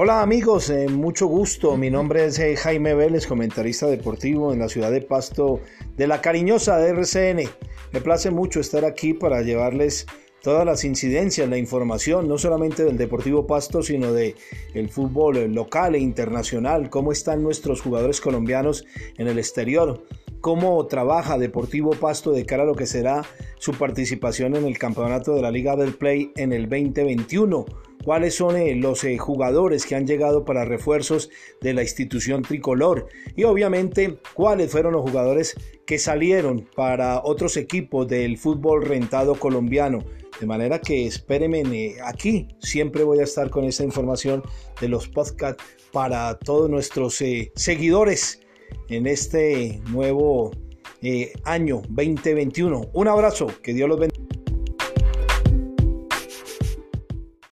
Hola amigos, eh, mucho gusto. Mi nombre es eh, Jaime Vélez, comentarista deportivo en la ciudad de Pasto de la cariñosa de RCN. Me place mucho estar aquí para llevarles todas las incidencias, la información, no solamente del Deportivo Pasto, sino de fútbol local e internacional, cómo están nuestros jugadores colombianos en el exterior, cómo trabaja Deportivo Pasto de cara a lo que será su participación en el campeonato de la Liga del Play en el 2021 cuáles son eh, los eh, jugadores que han llegado para refuerzos de la institución tricolor y obviamente cuáles fueron los jugadores que salieron para otros equipos del fútbol rentado colombiano. De manera que espérenme eh, aquí, siempre voy a estar con esta información de los podcasts para todos nuestros seguidores en este nuevo año 2021. Un abrazo, que Dios los bendiga.